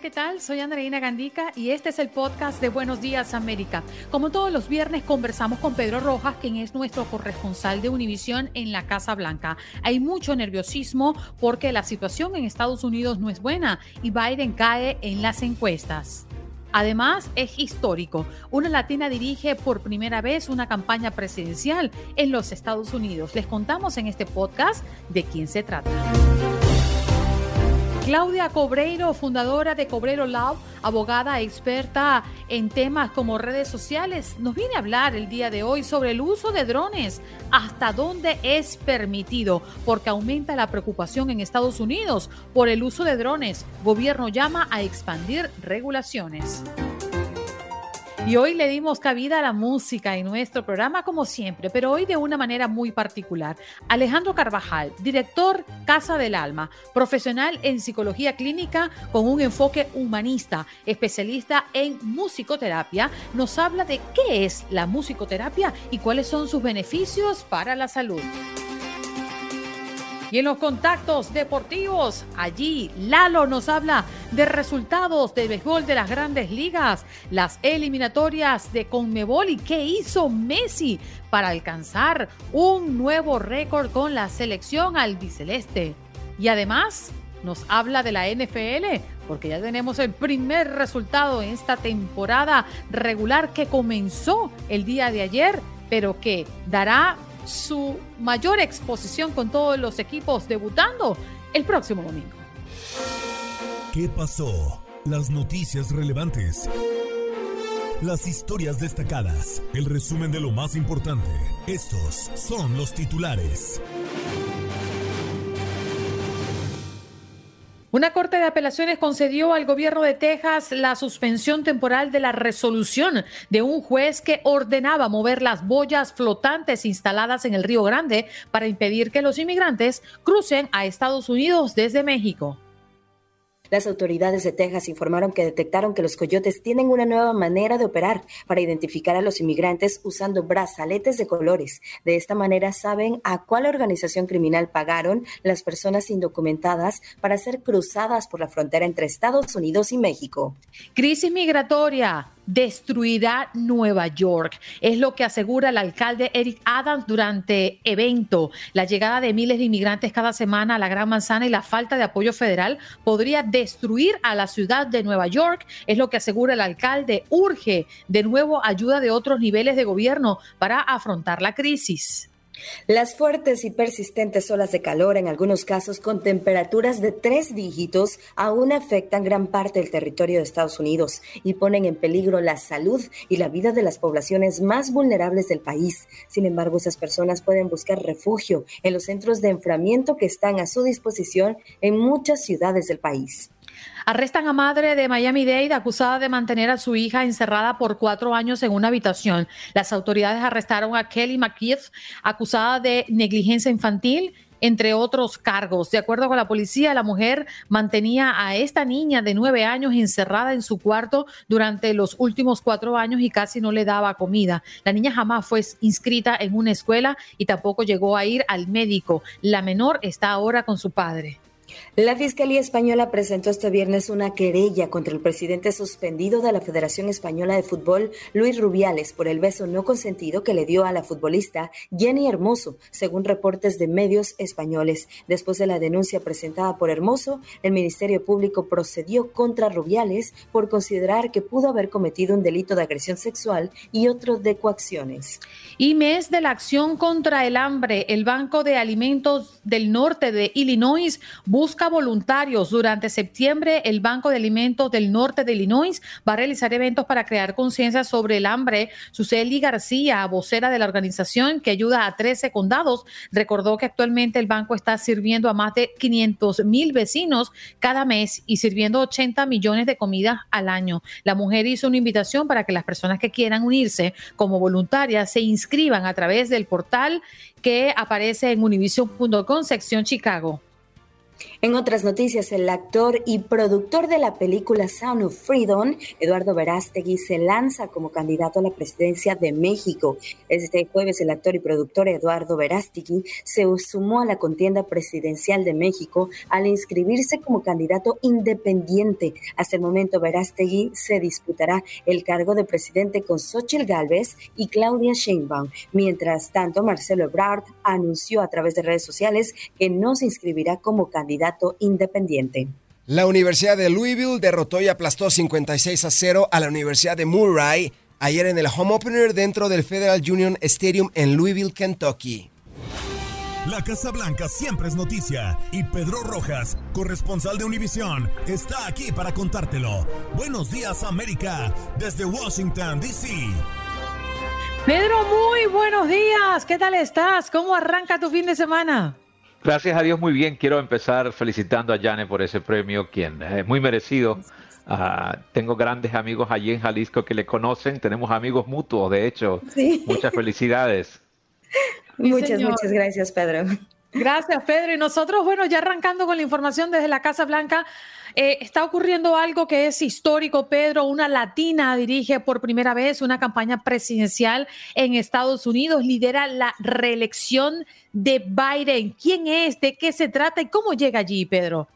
¿Qué tal? Soy Andreina Gandica y este es el podcast de Buenos Días América. Como todos los viernes conversamos con Pedro Rojas, quien es nuestro corresponsal de Univisión en la Casa Blanca. Hay mucho nerviosismo porque la situación en Estados Unidos no es buena y Biden cae en las encuestas. Además, es histórico. Una latina dirige por primera vez una campaña presidencial en los Estados Unidos. Les contamos en este podcast de quién se trata. Claudia Cobreiro, fundadora de Cobreiro Law, abogada experta en temas como redes sociales, nos viene a hablar el día de hoy sobre el uso de drones, hasta dónde es permitido, porque aumenta la preocupación en Estados Unidos por el uso de drones. Gobierno llama a expandir regulaciones. Y hoy le dimos cabida a la música en nuestro programa como siempre, pero hoy de una manera muy particular. Alejandro Carvajal, director Casa del Alma, profesional en psicología clínica con un enfoque humanista, especialista en musicoterapia, nos habla de qué es la musicoterapia y cuáles son sus beneficios para la salud. Y en los contactos deportivos, allí Lalo nos habla de resultados de béisbol de las grandes ligas, las eliminatorias de Conmebol y qué hizo Messi para alcanzar un nuevo récord con la selección albiceleste. Y además nos habla de la NFL, porque ya tenemos el primer resultado en esta temporada regular que comenzó el día de ayer, pero que dará su mayor exposición con todos los equipos debutando el próximo domingo. ¿Qué pasó? Las noticias relevantes. Las historias destacadas. El resumen de lo más importante. Estos son los titulares. Una corte de apelaciones concedió al gobierno de Texas la suspensión temporal de la resolución de un juez que ordenaba mover las boyas flotantes instaladas en el Río Grande para impedir que los inmigrantes crucen a Estados Unidos desde México. Las autoridades de Texas informaron que detectaron que los coyotes tienen una nueva manera de operar para identificar a los inmigrantes usando brazaletes de colores. De esta manera saben a cuál organización criminal pagaron las personas indocumentadas para ser cruzadas por la frontera entre Estados Unidos y México. Crisis migratoria destruirá Nueva York. Es lo que asegura el alcalde Eric Adams durante evento. La llegada de miles de inmigrantes cada semana a la Gran Manzana y la falta de apoyo federal podría destruir a la ciudad de Nueva York. Es lo que asegura el alcalde. Urge de nuevo ayuda de otros niveles de gobierno para afrontar la crisis. Las fuertes y persistentes olas de calor, en algunos casos con temperaturas de tres dígitos, aún afectan gran parte del territorio de Estados Unidos y ponen en peligro la salud y la vida de las poblaciones más vulnerables del país. Sin embargo, esas personas pueden buscar refugio en los centros de enfriamiento que están a su disposición en muchas ciudades del país. Arrestan a madre de Miami-Dade acusada de mantener a su hija encerrada por cuatro años en una habitación. Las autoridades arrestaron a Kelly McKeith, acusada de negligencia infantil entre otros cargos. De acuerdo con la policía, la mujer mantenía a esta niña de nueve años encerrada en su cuarto durante los últimos cuatro años y casi no le daba comida. La niña jamás fue inscrita en una escuela y tampoco llegó a ir al médico. La menor está ahora con su padre. La Fiscalía Española presentó este viernes una querella contra el presidente suspendido de la Federación Española de Fútbol, Luis Rubiales, por el beso no consentido que le dio a la futbolista Jenny Hermoso, según reportes de medios españoles. Después de la denuncia presentada por Hermoso, el Ministerio Público procedió contra Rubiales por considerar que pudo haber cometido un delito de agresión sexual y otro de coacciones. Y mes de la acción contra el hambre, el Banco de Alimentos del Norte de Illinois busca voluntarios. Durante septiembre, el Banco de Alimentos del Norte de Illinois va a realizar eventos para crear conciencia sobre el hambre. Suseli García, vocera de la organización que ayuda a 13 condados, recordó que actualmente el banco está sirviendo a más de 500 mil vecinos cada mes y sirviendo 80 millones de comidas al año. La mujer hizo una invitación para que las personas que quieran unirse como voluntarias se inscriban a través del portal que aparece en univision.com sección Chicago. En otras noticias, el actor y productor de la película Sound of Freedom, Eduardo Verástegui, se lanza como candidato a la presidencia de México. Este jueves, el actor y productor Eduardo Verástegui se sumó a la contienda presidencial de México al inscribirse como candidato independiente. Hasta el momento, Verástegui se disputará el cargo de presidente con Xochitl Gálvez y Claudia Sheinbaum. Mientras tanto, Marcelo Ebrard anunció a través de redes sociales que no se inscribirá como candidato independiente. La Universidad de Louisville derrotó y aplastó 56 a 0 a la Universidad de Murray ayer en el home opener dentro del Federal Union Stadium en Louisville, Kentucky. La Casa Blanca siempre es noticia y Pedro Rojas, corresponsal de Univisión, está aquí para contártelo. Buenos días América, desde Washington, D.C. Pedro, muy buenos días. ¿Qué tal estás? ¿Cómo arranca tu fin de semana? Gracias a Dios, muy bien. Quiero empezar felicitando a Jane por ese premio, quien es muy merecido. Ah, tengo grandes amigos allí en Jalisco que le conocen. Tenemos amigos mutuos, de hecho. Muchas felicidades. muchas, muchas gracias, Pedro. Gracias, Pedro. Y nosotros, bueno, ya arrancando con la información desde la Casa Blanca, eh, está ocurriendo algo que es histórico, Pedro. Una latina dirige por primera vez una campaña presidencial en Estados Unidos, lidera la reelección de Biden. ¿Quién es? ¿De qué se trata? ¿Y cómo llega allí, Pedro?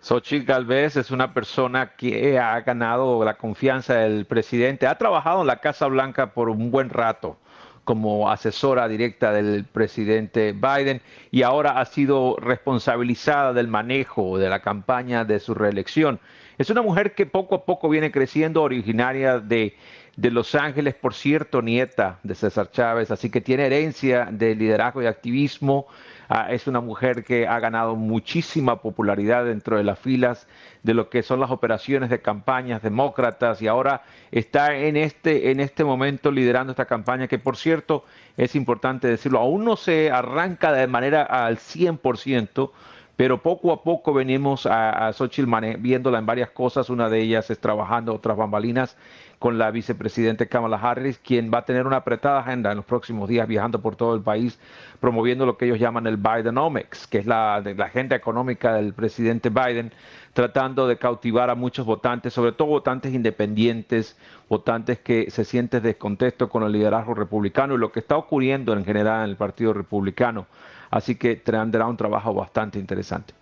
Xochitl Galvez es una persona que ha ganado la confianza del presidente, ha trabajado en la Casa Blanca por un buen rato como asesora directa del presidente Biden y ahora ha sido responsabilizada del manejo de la campaña de su reelección. Es una mujer que poco a poco viene creciendo, originaria de, de Los Ángeles, por cierto, nieta de César Chávez, así que tiene herencia de liderazgo y activismo Ah, es una mujer que ha ganado muchísima popularidad dentro de las filas de lo que son las operaciones de campañas demócratas y ahora está en este, en este momento liderando esta campaña que por cierto es importante decirlo, aún no se arranca de manera al 100%, pero poco a poco venimos a, a Xochitl viéndola en varias cosas, una de ellas es trabajando otras bambalinas con la vicepresidenta Kamala Harris, quien va a tener una apretada agenda en los próximos días viajando por todo el país, promoviendo lo que ellos llaman el Bidenomics, que es la, la agenda económica del presidente Biden, tratando de cautivar a muchos votantes, sobre todo votantes independientes, votantes que se sienten descontexto con el liderazgo republicano y lo que está ocurriendo en general en el Partido Republicano. Así que tendrá un trabajo bastante interesante.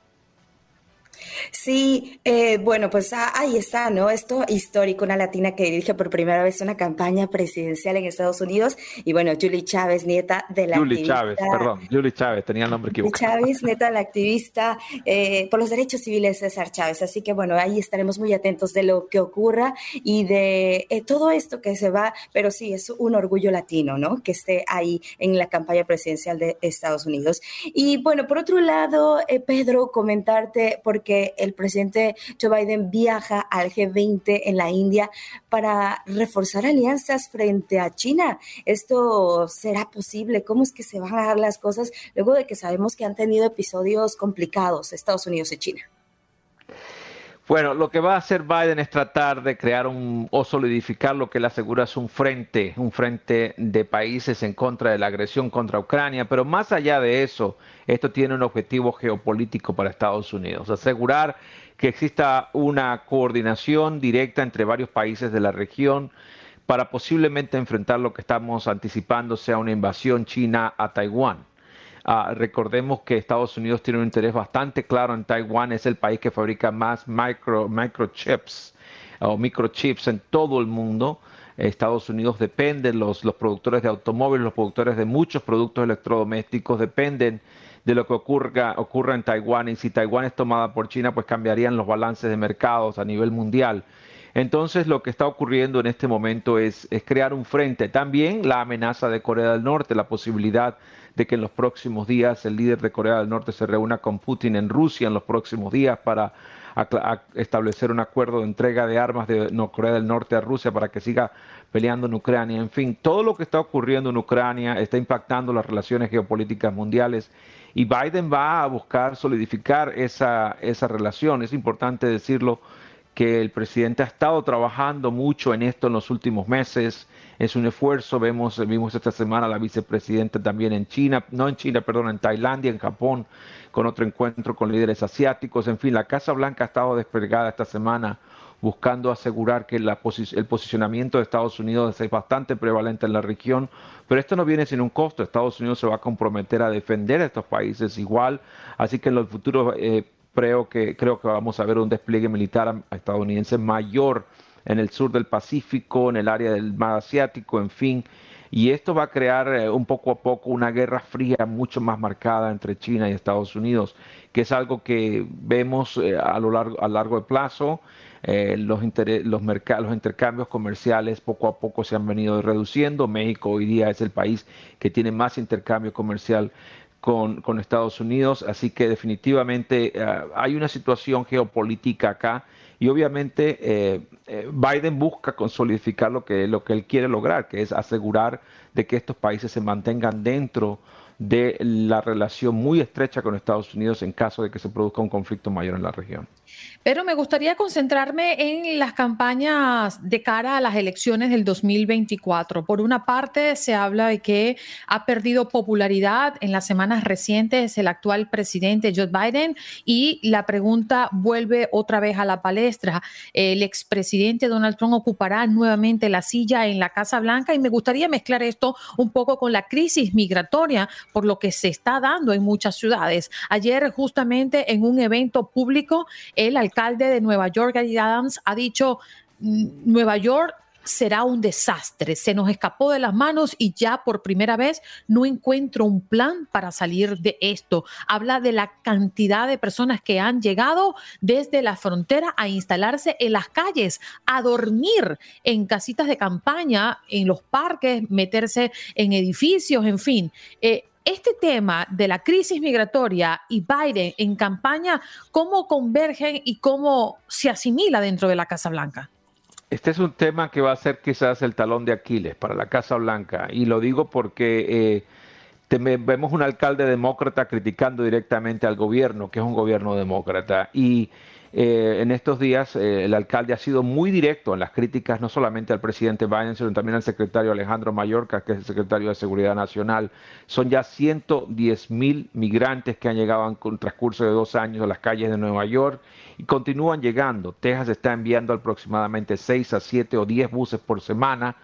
Sí, eh, bueno, pues ah, ahí está, ¿no? Esto histórico, una latina que dirige por primera vez una campaña presidencial en Estados Unidos. Y bueno, Julie Chávez, nieta de la Julie Chávez, perdón, Julie Chávez, tenía el nombre equivocado. Chávez, nieta de la activista eh, por los derechos civiles César Chávez. Así que bueno, ahí estaremos muy atentos de lo que ocurra y de eh, todo esto que se va, pero sí, es un orgullo latino, ¿no? Que esté ahí en la campaña presidencial de Estados Unidos. Y bueno, por otro lado, Pedro, comentarte, porque el presidente Joe Biden viaja al G20 en la India para reforzar alianzas frente a China. ¿Esto será posible? ¿Cómo es que se van a dar las cosas luego de que sabemos que han tenido episodios complicados Estados Unidos y China? Bueno, lo que va a hacer Biden es tratar de crear un, o solidificar lo que él asegura es un frente, un frente de países en contra de la agresión contra Ucrania, pero más allá de eso, esto tiene un objetivo geopolítico para Estados Unidos, asegurar que exista una coordinación directa entre varios países de la región para posiblemente enfrentar lo que estamos anticipando sea una invasión china a Taiwán. Ah, recordemos que Estados Unidos tiene un interés bastante claro en Taiwán, es el país que fabrica más micro, microchips o microchips en todo el mundo. Estados Unidos depende, los, los productores de automóviles, los productores de muchos productos electrodomésticos dependen de lo que ocurra, ocurra en Taiwán y si Taiwán es tomada por China, pues cambiarían los balances de mercados a nivel mundial. Entonces lo que está ocurriendo en este momento es, es crear un frente. También la amenaza de Corea del Norte, la posibilidad de que en los próximos días el líder de Corea del Norte se reúna con Putin en Rusia en los próximos días para establecer un acuerdo de entrega de armas de Corea del Norte a Rusia para que siga peleando en Ucrania. En fin, todo lo que está ocurriendo en Ucrania está impactando las relaciones geopolíticas mundiales y Biden va a buscar solidificar esa, esa relación. Es importante decirlo que el presidente ha estado trabajando mucho en esto en los últimos meses. Es un esfuerzo. Vemos, vimos esta semana a la vicepresidenta también en China, no en China, perdón, en Tailandia, en Japón, con otro encuentro con líderes asiáticos. En fin, la Casa Blanca ha estado desplegada esta semana buscando asegurar que el posicionamiento de Estados Unidos es bastante prevalente en la región, pero esto no viene sin un costo. Estados Unidos se va a comprometer a defender a estos países igual, así que en los futuros eh, creo que, creo que vamos a ver un despliegue militar estadounidense mayor en el sur del Pacífico, en el área del mar asiático, en fin. Y esto va a crear eh, un poco a poco una guerra fría mucho más marcada entre China y Estados Unidos, que es algo que vemos eh, a lo largo, a largo de plazo. Eh, los, los, los intercambios comerciales poco a poco se han venido reduciendo. México hoy día es el país que tiene más intercambio comercial con, Estados Unidos, así que definitivamente eh, hay una situación geopolítica acá y obviamente eh, eh, Biden busca consolidificar lo que, lo que él quiere lograr, que es asegurar de que estos países se mantengan dentro de la relación muy estrecha con Estados Unidos en caso de que se produzca un conflicto mayor en la región. Pero me gustaría concentrarme en las campañas de cara a las elecciones del 2024. Por una parte, se habla de que ha perdido popularidad en las semanas recientes el actual presidente Joe Biden y la pregunta vuelve otra vez a la palestra. El expresidente Donald Trump ocupará nuevamente la silla en la Casa Blanca y me gustaría mezclar esto un poco con la crisis migratoria por lo que se está dando en muchas ciudades. Ayer justamente en un evento público, el alcalde de Nueva York, Gary Adams, ha dicho, mm, Nueva York será un desastre. Se nos escapó de las manos y ya por primera vez no encuentro un plan para salir de esto. Habla de la cantidad de personas que han llegado desde la frontera a instalarse en las calles, a dormir en casitas de campaña, en los parques, meterse en edificios, en fin. Eh, este tema de la crisis migratoria y Biden en campaña, ¿cómo convergen y cómo se asimila dentro de la Casa Blanca? Este es un tema que va a ser quizás el talón de Aquiles para la Casa Blanca. Y lo digo porque eh, vemos un alcalde demócrata criticando directamente al gobierno, que es un gobierno demócrata. Y eh, en estos días eh, el alcalde ha sido muy directo en las críticas no solamente al presidente Biden, sino también al secretario Alejandro Mayorkas, que es el secretario de Seguridad Nacional. Son ya 110 mil migrantes que han llegado en transcurso de dos años a las calles de Nueva York y continúan llegando. Texas está enviando aproximadamente 6 a 7 o 10 buses por semana.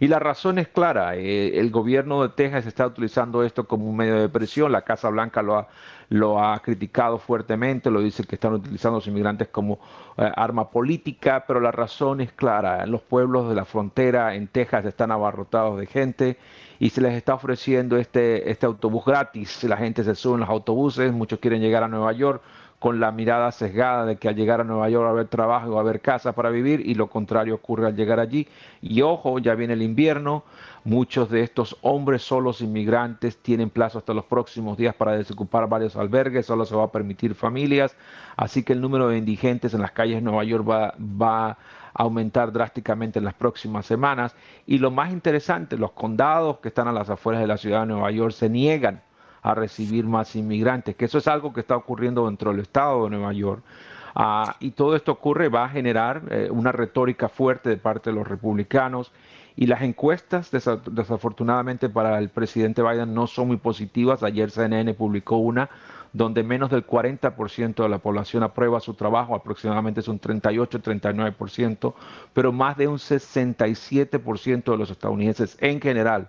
Y la razón es clara, eh, el gobierno de Texas está utilizando esto como un medio de presión, la Casa Blanca lo ha lo ha criticado fuertemente, lo dice que están utilizando a los inmigrantes como eh, arma política, pero la razón es clara. Los pueblos de la frontera en Texas están abarrotados de gente y se les está ofreciendo este, este autobús gratis. La gente se sube en los autobuses, muchos quieren llegar a Nueva York con la mirada sesgada de que al llegar a Nueva York va a haber trabajo, va a haber casa para vivir y lo contrario ocurre al llegar allí. Y ojo, ya viene el invierno, muchos de estos hombres solos inmigrantes tienen plazo hasta los próximos días para desocupar varios albergues, solo se va a permitir familias, así que el número de indigentes en las calles de Nueva York va, va a aumentar drásticamente en las próximas semanas. Y lo más interesante, los condados que están a las afueras de la ciudad de Nueva York se niegan a recibir más inmigrantes, que eso es algo que está ocurriendo dentro del estado de Nueva York. Ah, y todo esto ocurre, va a generar eh, una retórica fuerte de parte de los republicanos y las encuestas desafortunadamente para el presidente Biden no son muy positivas. Ayer CNN publicó una donde menos del 40% de la población aprueba su trabajo, aproximadamente es un 38-39%, pero más de un 67% de los estadounidenses en general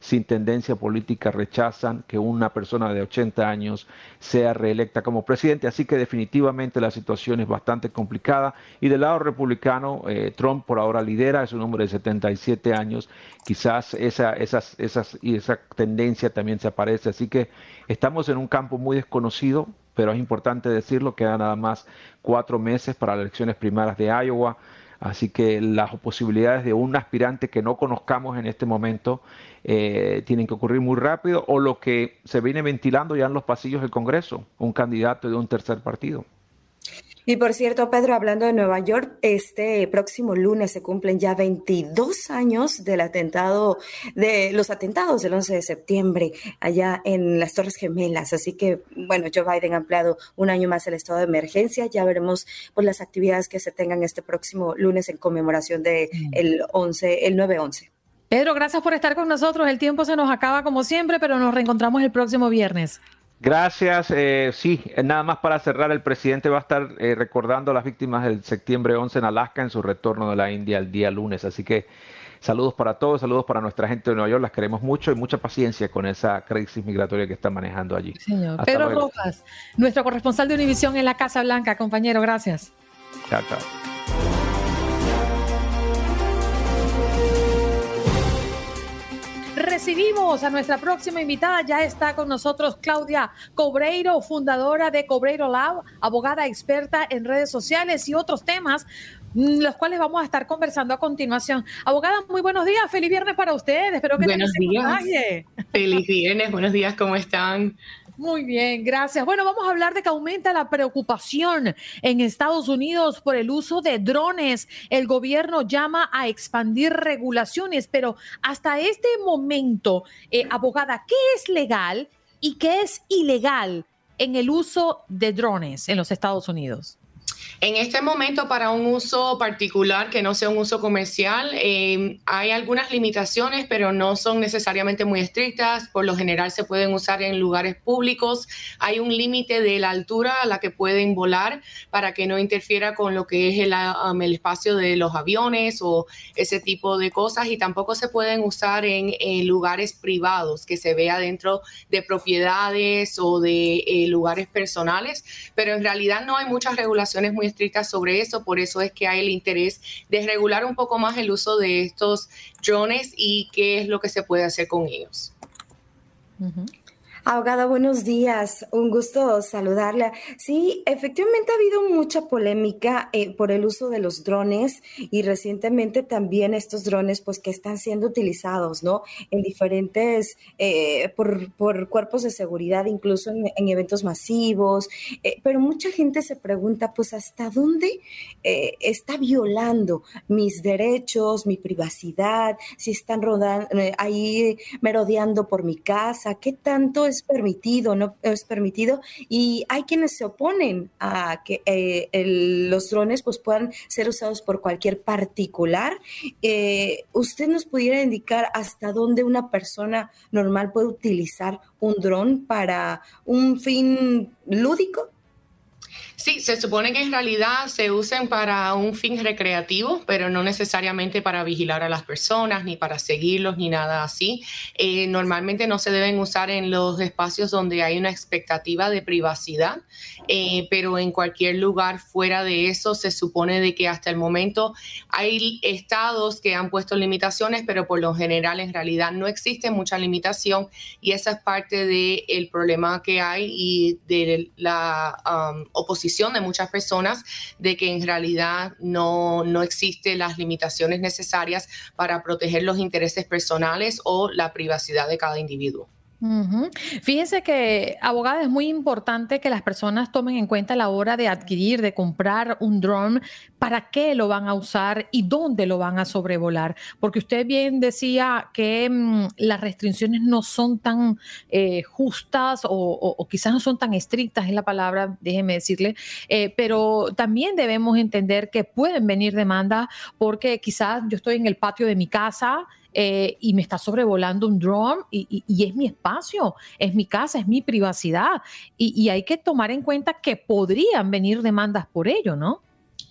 sin tendencia política rechazan que una persona de 80 años sea reelecta como presidente. Así que definitivamente la situación es bastante complicada. Y del lado republicano, eh, Trump por ahora lidera, es un hombre de 77 años. Quizás esa, esas, esas, esa tendencia también se aparece. Así que estamos en un campo muy desconocido, pero es importante decirlo, quedan nada más cuatro meses para las elecciones primarias de Iowa. Así que las posibilidades de un aspirante que no conozcamos en este momento eh, tienen que ocurrir muy rápido o lo que se viene ventilando ya en los pasillos del Congreso, un candidato de un tercer partido. Y por cierto, Pedro, hablando de Nueva York, este próximo lunes se cumplen ya 22 años del atentado, de los atentados del 11 de septiembre allá en las Torres Gemelas. Así que, bueno, Joe Biden ha ampliado un año más el estado de emergencia. Ya veremos pues, las actividades que se tengan este próximo lunes en conmemoración del de 11, el 9-11. Pedro, gracias por estar con nosotros. El tiempo se nos acaba como siempre, pero nos reencontramos el próximo viernes. Gracias. Eh, sí, eh, nada más para cerrar, el presidente va a estar eh, recordando a las víctimas del septiembre 11 en Alaska en su retorno de la India el día lunes. Así que saludos para todos, saludos para nuestra gente de Nueva York, las queremos mucho y mucha paciencia con esa crisis migratoria que están manejando allí. Señor. Pedro Rojas, nuestro corresponsal de Univisión en la Casa Blanca, compañero, gracias. Chao, chao. Recibimos a nuestra próxima invitada. Ya está con nosotros Claudia Cobreiro, fundadora de Cobreiro Lab, abogada experta en redes sociales y otros temas mm, los cuales vamos a estar conversando a continuación. Abogada, muy buenos días, feliz viernes para ustedes, espero que buenos días. Feliz viernes, buenos días, ¿cómo están? Muy bien, gracias. Bueno, vamos a hablar de que aumenta la preocupación en Estados Unidos por el uso de drones. El gobierno llama a expandir regulaciones, pero hasta este momento, eh, abogada, ¿qué es legal y qué es ilegal en el uso de drones en los Estados Unidos? En este momento, para un uso particular que no sea un uso comercial, eh, hay algunas limitaciones, pero no son necesariamente muy estrictas. Por lo general se pueden usar en lugares públicos. Hay un límite de la altura a la que pueden volar para que no interfiera con lo que es el, um, el espacio de los aviones o ese tipo de cosas. Y tampoco se pueden usar en, lugares privados, que se vea dentro de propiedades o de eh, lugares personales. Pero en realidad no hay muchas regulaciones muy estrictas sobre eso, por eso es que hay el interés de regular un poco más el uso de estos drones y qué es lo que se puede hacer con ellos. Abogada, buenos días. Un gusto saludarla. Sí, efectivamente ha habido mucha polémica eh, por el uso de los drones y recientemente también estos drones, pues que están siendo utilizados, ¿no? En diferentes, eh, por, cuerpos de seguridad, incluso en, eventos masivos. Eh, pero mucha gente se pregunta, pues, ¿hasta dónde está violando mis derechos, mi privacidad? Si están rodando, ahí merodeando por mi casa, ¿qué tanto es permitido, no es permitido, y hay quienes se oponen a que eh, los drones pues, puedan ser usados por cualquier particular. Eh, ¿Usted nos pudiera indicar hasta dónde una persona normal puede utilizar un dron para un fin lúdico? Sí, se supone que en realidad se usen para un fin recreativo, pero no necesariamente para vigilar a las personas, ni para seguirlos, ni nada así. Eh, normalmente no se deben usar en los espacios donde hay una expectativa de privacidad, eh, pero en cualquier lugar fuera de eso se supone de que hasta el momento hay estados que han puesto limitaciones, pero por lo general en realidad no existe mucha limitación y esa es parte del problema que hay y de la um, oposición de muchas personas de que en realidad no, no existen las limitaciones necesarias para proteger los intereses personales o la privacidad de cada individuo. Fíjense que, abogada, es muy importante que las personas tomen en cuenta la hora de adquirir, de comprar un drone, para qué lo van a usar y dónde lo van a sobrevolar. Porque usted bien decía que mm, las restricciones no son tan eh, justas o, quizás no son tan estrictas, es la palabra, déjeme decirle, eh, pero también debemos entender que pueden venir demandas porque quizás yo estoy en el patio de mi casa eh, y me está sobrevolando un drone y, es mi espacio, es mi casa, es mi privacidad. Y, y hay que tomar en cuenta que podrían venir demandas por ello, ¿no?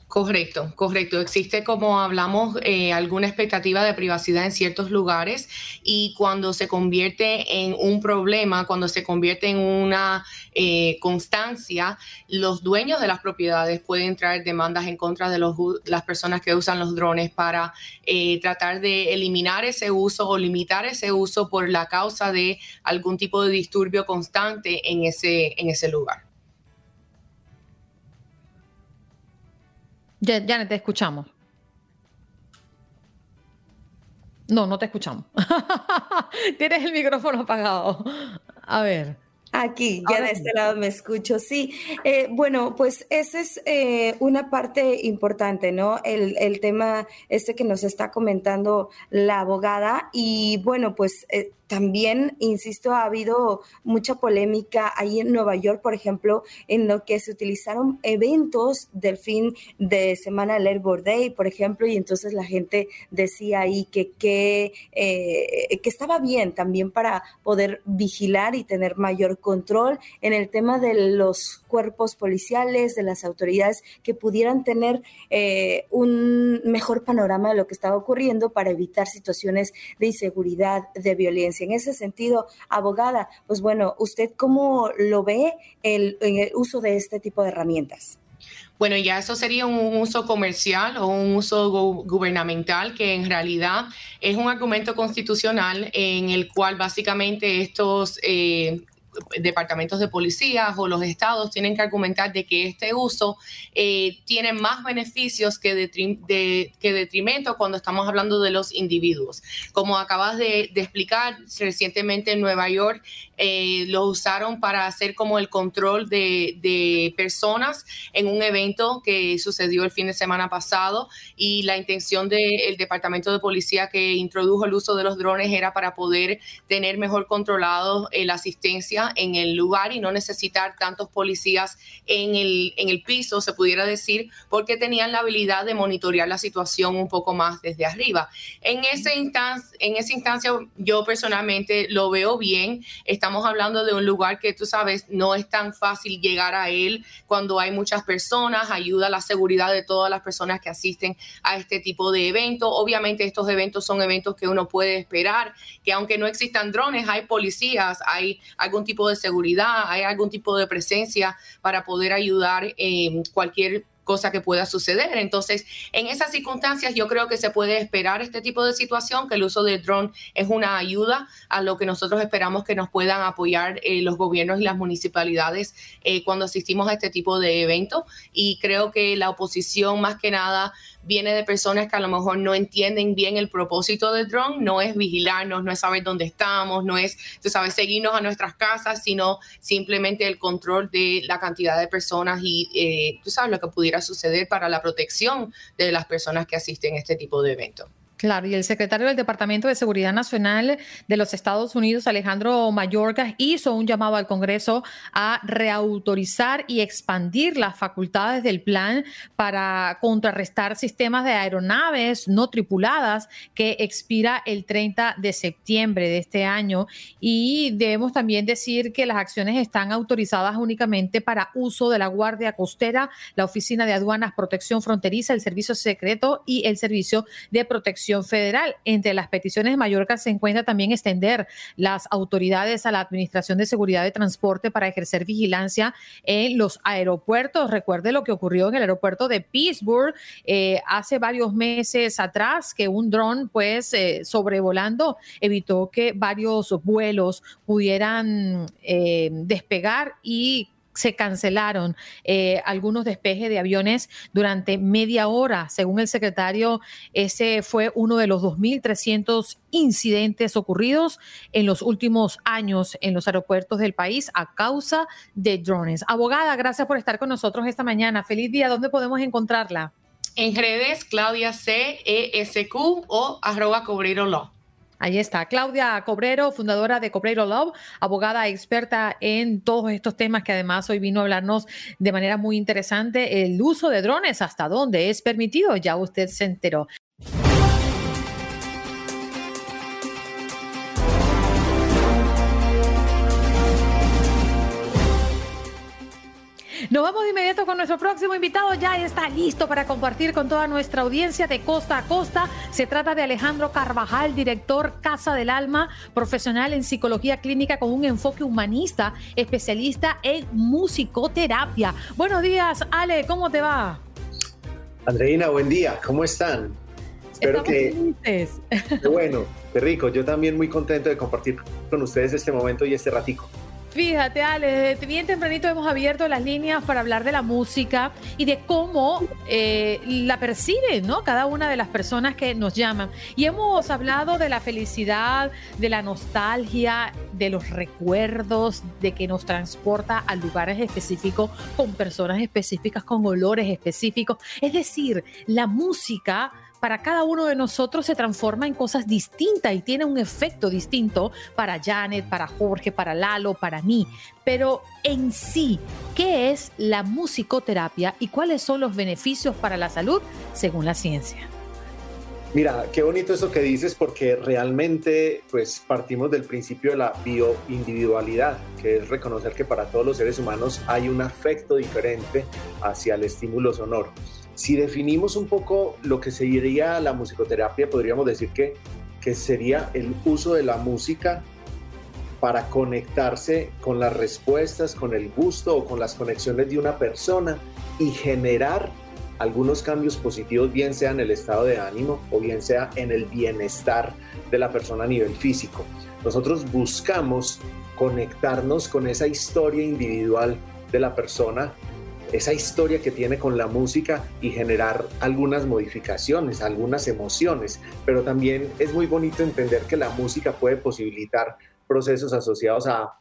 Correcto, correcto. Existe, como hablamos, eh, alguna expectativa de privacidad en ciertos lugares y cuando se convierte en un problema, cuando se convierte en una eh, constancia, los dueños de las propiedades pueden traer demandas en contra de los, las personas que usan los drones para eh, tratar de eliminar ese uso o limitar ese uso por la causa de algún tipo de disturbio constante en ese, en ese lugar. Ya, Janet, te escuchamos. No, no te escuchamos. Tienes el micrófono apagado. A ver. Aquí, ya de este lado me escucho, sí. Eh, bueno, pues esa es eh, una parte importante, ¿no? El, el, tema este que nos está comentando la abogada y bueno, pues eh, también, insisto, ha habido mucha polémica ahí en Nueva York, por ejemplo, en lo que se utilizaron eventos del fin de semana del Labor Day, por ejemplo, y entonces la gente decía ahí que, que, eh, que estaba bien también para poder vigilar y tener mayor control en el tema de los cuerpos policiales, de las autoridades que pudieran tener eh, un mejor panorama de lo que estaba ocurriendo para evitar situaciones de inseguridad, de violencia en ese sentido, abogada, pues bueno, ¿usted cómo lo ve el, el uso de este tipo de herramientas? Bueno, ya eso sería un uso comercial o un uso gubernamental que en realidad es un argumento constitucional en el cual básicamente estos eh, departamentos de policía o los estados tienen que argumentar de que este uso eh, tiene más beneficios que, de, que detrimento cuando estamos hablando de los individuos. Como acabas de, explicar, recientemente en Nueva York eh, lo usaron para hacer como el control de, de, personas en un evento que sucedió el fin de semana pasado y la intención del departamento de policía que introdujo el uso de los drones era para poder tener mejor controlado eh, la asistencia en el lugar y no necesitar tantos policías en el, en el piso, se pudiera decir, porque tenían la habilidad de monitorear la situación un poco más desde arriba. En, ese instancia, en esa instancia yo personalmente lo veo bien. Estamos hablando de un lugar que tú sabes, no es tan fácil llegar a él cuando hay muchas personas, ayuda a la seguridad de todas las personas que asisten a este tipo de eventos. Obviamente estos eventos son eventos que uno puede esperar, que aunque no existan drones, hay policías, hay algún tipo de seguridad, hay algún tipo de presencia para poder ayudar en cualquier cosa que pueda suceder. Entonces, en esas circunstancias yo creo que se puede esperar este tipo de situación, que el uso de drone es una ayuda a lo que nosotros esperamos que nos puedan apoyar eh, los gobiernos y las municipalidades eh, cuando asistimos a este tipo de eventos. Y creo que la oposición más que nada viene de personas que a lo mejor no entienden bien el propósito del drone, no es vigilarnos, no es saber dónde estamos, no es, tú sabes, seguirnos a nuestras casas, sino simplemente el control de la cantidad de personas y eh, tú sabes lo que pudiera suceder para la protección de las personas que asisten a este tipo de eventos. Claro, y el secretario del Departamento de Seguridad Nacional de los Estados Unidos, Alejandro Mayorkas, hizo un llamado al Congreso a reautorizar y expandir las facultades del plan para contrarrestar sistemas de aeronaves no tripuladas que expira el 30 de septiembre de este año. Y debemos también decir que las acciones están autorizadas únicamente para uso de la Guardia Costera, la Oficina de Aduanas, Protección Fronteriza, el Servicio Secreto y el Servicio de Protección Federal. Entre las peticiones de Mallorca se encuentra también extender las autoridades a la Administración de Seguridad de Transporte para ejercer vigilancia en los aeropuertos. Recuerde lo que ocurrió en el aeropuerto de Pittsburgh eh, hace varios meses atrás, que un dron, pues, eh, sobrevolando, evitó que varios vuelos pudieran eh, despegar y se cancelaron eh, algunos despejes de aviones durante media hora. Según el secretario, ese fue uno de los 2.300 incidentes ocurridos en los últimos años en los aeropuertos del país a causa de drones. Abogada, gracias por estar con nosotros esta mañana. Feliz día. ¿Dónde podemos encontrarla? En redes, Claudia C. E S Q o arroba Cobrero Ahí está, Claudia Cobrero, fundadora de Cobrero Love, abogada experta en todos estos temas que además hoy vino a hablarnos de manera muy interesante el uso de drones, hasta dónde es permitido, ya usted se enteró. Nos vamos de inmediato con nuestro próximo invitado. Ya está listo para compartir con toda nuestra audiencia de costa a costa. Se trata de Alejandro Carvajal, director Casa del Alma, profesional en psicología clínica con un enfoque humanista, especialista en musicoterapia. Buenos días, Ale, ¿cómo te va? Andreina, buen día, ¿cómo están? Espero que. Qué bueno, qué rico. Yo también muy contento de compartir con ustedes este momento y este ratico. Fíjate, Ale, bien tempranito hemos abierto las líneas para hablar de la música y de cómo eh, la perciben, ¿no? Cada una de las personas que nos llaman. Y hemos hablado de la felicidad, de la nostalgia, de los recuerdos, de que nos transporta a lugares específicos, con personas específicas, con olores específicos. Es decir, la música para cada uno de nosotros se transforma en cosas distintas y tiene un efecto distinto para Janet, para Jorge, para Lalo, para mí. Pero en sí, ¿qué es la musicoterapia y cuáles son los beneficios para la salud según la ciencia? Mira, qué bonito eso que dices porque realmente pues partimos del principio de la bioindividualidad, que es reconocer que para todos los seres humanos hay un afecto diferente hacia el estímulo sonoro. Si definimos un poco lo que sería la musicoterapia, podríamos decir que, que sería el uso de la música para conectarse con las respuestas, con el gusto o con las conexiones de una persona y generar algunos cambios positivos, bien sea en el estado de ánimo o bien sea en el bienestar de la persona a nivel físico. Nosotros buscamos conectarnos con esa historia individual de la persona esa historia que tiene con la música y generar algunas modificaciones, algunas emociones, pero también es muy bonito entender que la música puede posibilitar procesos asociados a,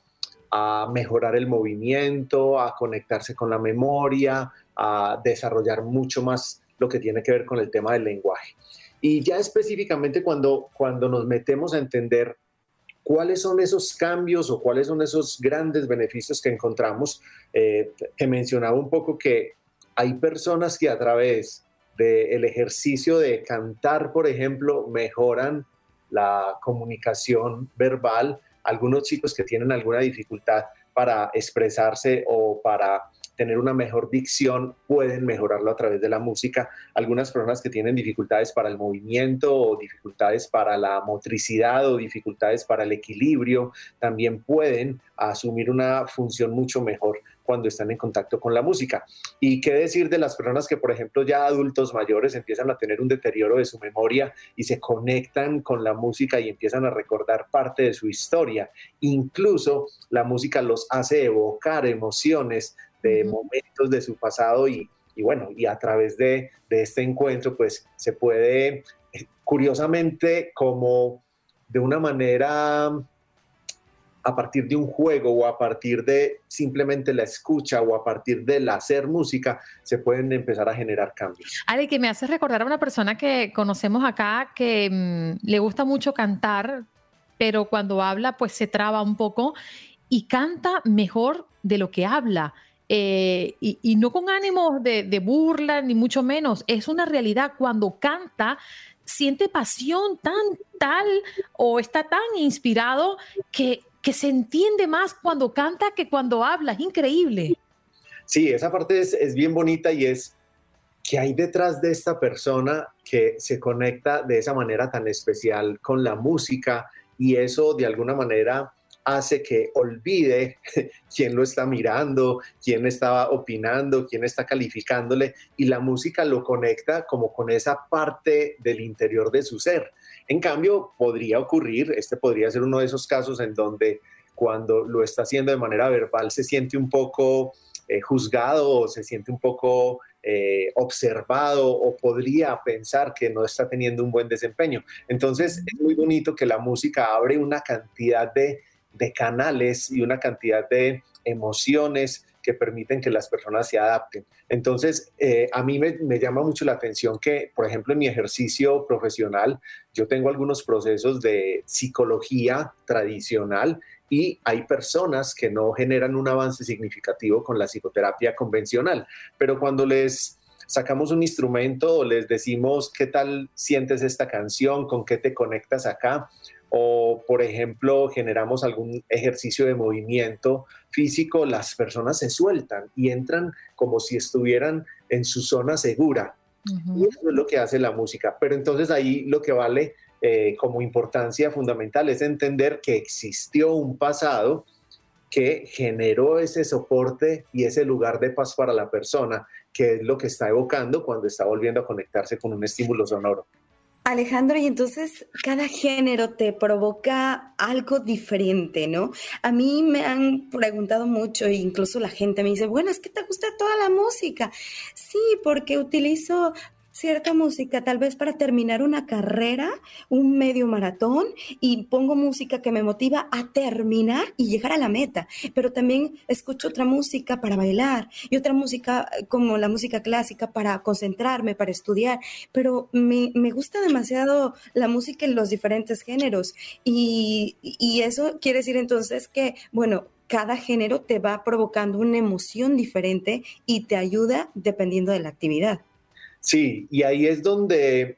mejorar el movimiento, a conectarse con la memoria, a desarrollar mucho más lo que tiene que ver con el tema del lenguaje. Y ya específicamente cuando, cuando nos metemos a entender cuáles son esos cambios o cuáles son esos grandes beneficios que encontramos. Eh, te mencionaba un poco que hay personas que a través del ejercicio de cantar, por ejemplo, mejoran la comunicación verbal. Algunos chicos que tienen alguna dificultad para expresarse o para tener una mejor dicción, pueden mejorarlo a través de la música. Algunas personas que tienen dificultades para el movimiento o dificultades para la motricidad o dificultades para el equilibrio, también pueden asumir una función mucho mejor cuando están en contacto con la música. Y qué decir de las personas que, por ejemplo, ya adultos mayores empiezan a tener un deterioro de su memoria y se conectan con la música y empiezan a recordar parte de su historia. Incluso la música los hace evocar emociones de momentos de su pasado y, bueno, y a través de, este encuentro pues se puede, eh, curiosamente, como de una manera a partir de un juego o a partir de simplemente la escucha o a partir del hacer música, se pueden empezar a generar cambios. Ale, que me hace recordar a una persona que conocemos acá que mm, le gusta mucho cantar, pero cuando habla pues se traba un poco y canta mejor de lo que habla. Eh, y, no con ánimos de, burla, ni mucho menos. Es una realidad. Cuando canta, siente pasión tan tal o está tan inspirado que, se entiende más cuando canta que cuando habla. Es increíble. Sí, esa parte es bien bonita y es que hay detrás de esta persona que se conecta de esa manera tan especial con la música y eso de alguna manera hace que olvide quién lo está mirando, quién estaba opinando, quién está calificándole y la música lo conecta como con esa parte del interior de su ser. En cambio, podría ocurrir, este podría ser uno de esos casos en donde cuando lo está haciendo de manera verbal se siente un poco eh, juzgado o se siente un poco eh, observado o podría pensar que no está teniendo un buen desempeño. Entonces es muy bonito que la música abre una cantidad de de canales y una cantidad de emociones que permiten que las personas se adapten. Entonces, eh, a mí me, llama mucho la atención que, por ejemplo, en mi ejercicio profesional, yo tengo algunos procesos de psicología tradicional y hay personas que no generan un avance significativo con la psicoterapia convencional, pero cuando les sacamos un instrumento o les decimos qué tal sientes esta canción, con qué te conectas acá, o por ejemplo generamos algún ejercicio de movimiento físico, las personas se sueltan y entran como si estuvieran en su zona segura. Y eso es lo que hace la música. Pero entonces ahí lo que vale eh, como importancia fundamental es entender que existió un pasado que generó ese soporte y ese lugar de paz para la persona, que es lo que está evocando cuando está volviendo a conectarse con un estímulo sonoro. Alejandro, y entonces cada género te provoca algo diferente, ¿no? A mí me han preguntado mucho, e incluso la gente me dice, bueno, es que te gusta toda la música. Sí, porque utilizo cierta música tal vez para terminar una carrera, un medio maratón, y pongo música que me motiva a terminar y llegar a la meta, pero también escucho otra música para bailar y otra música eh, como la música clásica para concentrarme, para estudiar, pero me, gusta demasiado la música en los diferentes géneros. Y, y eso quiere decir entonces que, bueno, cada género te va provocando una emoción diferente y te ayuda dependiendo de la actividad. Sí, y ahí es donde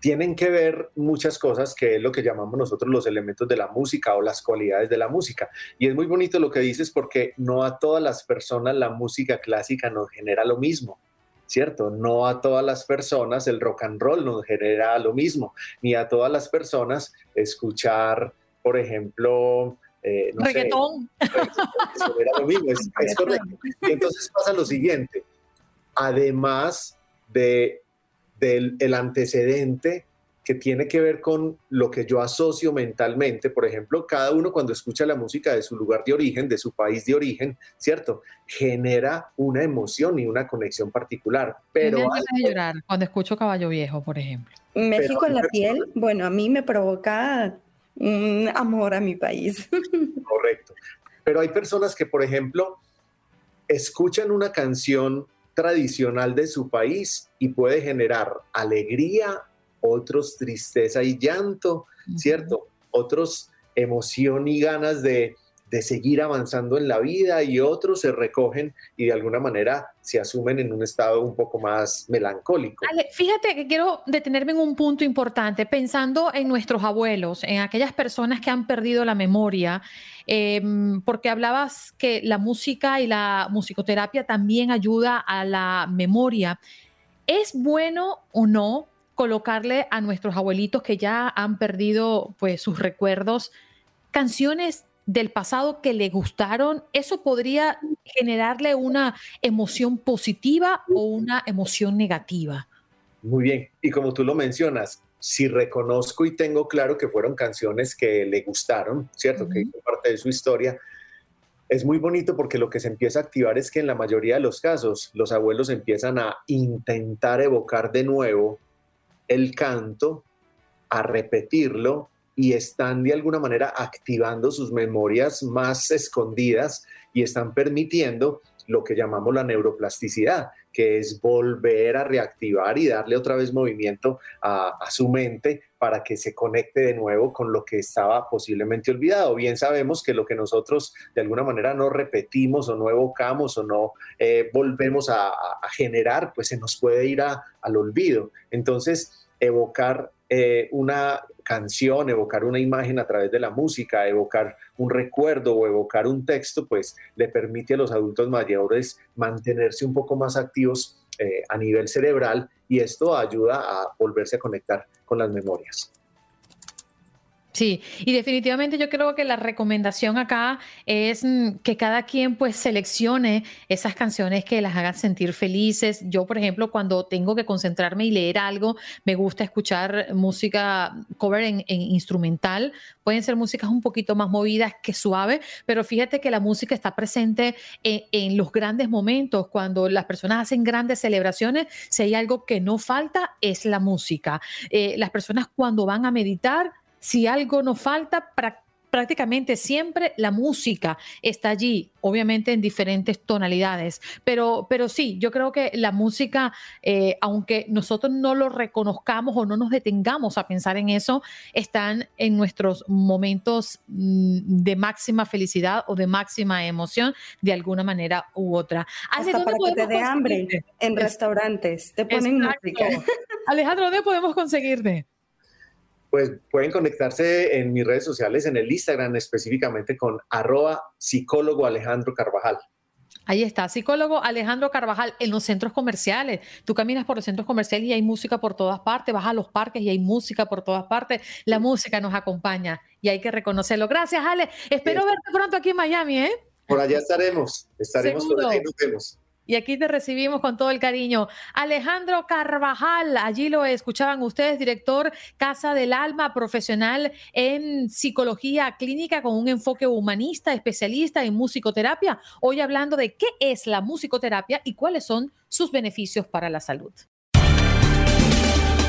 tienen que ver muchas cosas que es lo que llamamos nosotros los elementos de la música o las cualidades de la música. Y es muy bonito lo que dices porque no a todas las personas la música clásica nos genera lo mismo. ¿Cierto? No a todas las personas el rock and roll nos genera lo mismo, ni a todas las personas escuchar, por ejemplo, eh, no reggaetón. lo mismo, es correcto. Y entonces pasa lo siguiente, además de, del el antecedente que tiene que ver con lo que yo asocio mentalmente. Por ejemplo, cada uno cuando escucha la música de su lugar de origen, de su país de origen, ¿cierto? Genera una emoción y una conexión particular. Pero me llorar cuando escucho Caballo Viejo, por ejemplo. México en la piel, bueno, a mí me provoca un amor a mi país. Correcto. Pero hay personas que, por ejemplo, escuchan una canción tradicional de su país y puede generar alegría, otros tristeza y llanto, ¿cierto? Otros emoción y ganas de, de seguir avanzando en la vida y otros se recogen y de alguna manera se asumen en un estado un poco más melancólico. fíjate que quiero detenerme en un punto importante, pensando en nuestros abuelos, en aquellas personas que han perdido la memoria, em, porque hablabas que la música y la musicoterapia también ayuda a la memoria. ¿Es bueno o no colocarle a nuestros abuelitos que ya han perdido pues sus recuerdos canciones del pasado que le gustaron, eso podría generarle una emoción positiva o una emoción negativa. Muy bien, y como tú lo mencionas, si reconozco y tengo claro que fueron canciones que le gustaron, ¿cierto? Que hizo parte de su historia, es muy bonito porque lo que se empieza a activar es que en la mayoría de los casos los abuelos empiezan a intentar evocar de nuevo el canto, a repetirlo y están de alguna manera activando sus memorias más escondidas y están permitiendo lo que llamamos la neuroplasticidad, que es volver a reactivar y darle otra vez movimiento a, su mente para que se conecte de nuevo con lo que estaba posiblemente olvidado. Bien sabemos que lo que nosotros de alguna manera no repetimos o no evocamos o no eh, volvemos a, generar, pues se nos puede ir al olvido. Entonces, evocar eh, una canción, evocar una imagen a través de la música, evocar un recuerdo o evocar un texto, pues le permite a los adultos mayores mantenerse un poco más activos eh, a nivel cerebral y esto ayuda a volverse a conectar con las memorias. Sí, y definitivamente yo creo que la recomendación acá es mm, que cada quien pues seleccione esas canciones que las hagan sentir felices. Yo, por ejemplo, cuando tengo que concentrarme y leer algo, me gusta escuchar música cover en, instrumental. Pueden ser músicas un poquito más movidas que suave, pero fíjate que la música está presente en, los grandes momentos, cuando las personas hacen grandes celebraciones, si hay algo que no falta es la música. Eh, las personas cuando van a meditar, si algo nos falta, prácticamente siempre la música está allí, obviamente en diferentes tonalidades, pero, pero sí, yo creo que la música, eh, aunque nosotros no lo reconozcamos o no nos detengamos a pensar en eso, están en nuestros momentos mm, de máxima felicidad o de máxima emoción de alguna manera u otra. Hasta para que te dé hambre en restaurantes, te ponen música. Alejandro, ¿dónde podemos conseguirte? Pues pueden conectarse en mis redes sociales, en el Instagram específicamente con arroba psicólogo Alejandro Carvajal. Ahí está, psicólogo Alejandro Carvajal en los centros comerciales. Tú caminas por los centros comerciales y hay música por todas partes, vas a los parques y hay música por todas partes. La música nos acompaña y hay que reconocerlo. Gracias, Ale. Espero verte pronto aquí en Miami, ¿eh? Por allá estaremos, estaremos por allá y nos vemos. Y aquí te recibimos con todo el cariño. Alejandro Carvajal, allí lo escuchaban ustedes, director Casa del Alma, profesional en psicología clínica con un enfoque humanista, especialista en musicoterapia. Hoy hablando de qué es la musicoterapia y cuáles son sus beneficios para la salud.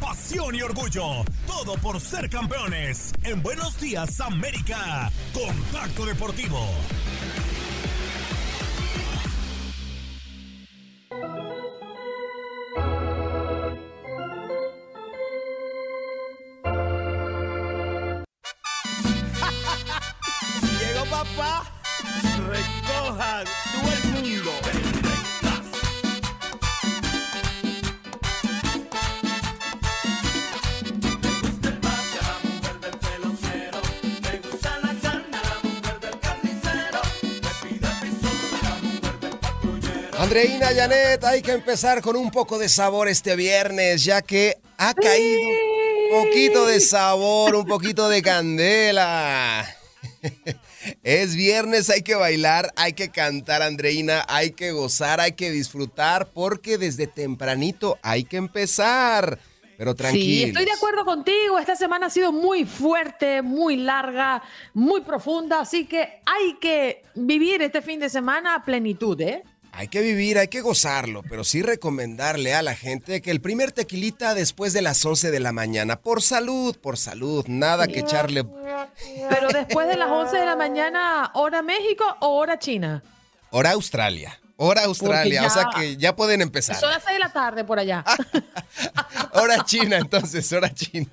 Pasión y orgullo. Todo por ser campeones. En Buenos Días América. Contacto Deportivo. Papá, recoja todo el mundo. Andreina Janet, hay que empezar con un poco de sabor este viernes, ya que ha caído un poquito de sabor, un poquito de candela. Es viernes, hay que bailar, hay que cantar, Andreina, hay que gozar, hay que disfrutar, porque desde tempranito hay que empezar. Pero tranquilo. Sí, estoy de acuerdo contigo. Esta semana ha sido muy fuerte, muy larga, muy profunda, así que hay que vivir este fin de semana a plenitud, ¿eh? Hay que vivir, hay que gozarlo, pero sí recomendarle a la gente que el primer tequilita después de las 11 de la mañana, por salud, por salud, nada que echarle. Pero después de las 11 de la mañana, ¿hora México o hora China? Hora Australia. Hora Australia, ya- o sea que ya pueden empezar. Son las 6 de la tarde por allá. Hora China, entonces, hora China.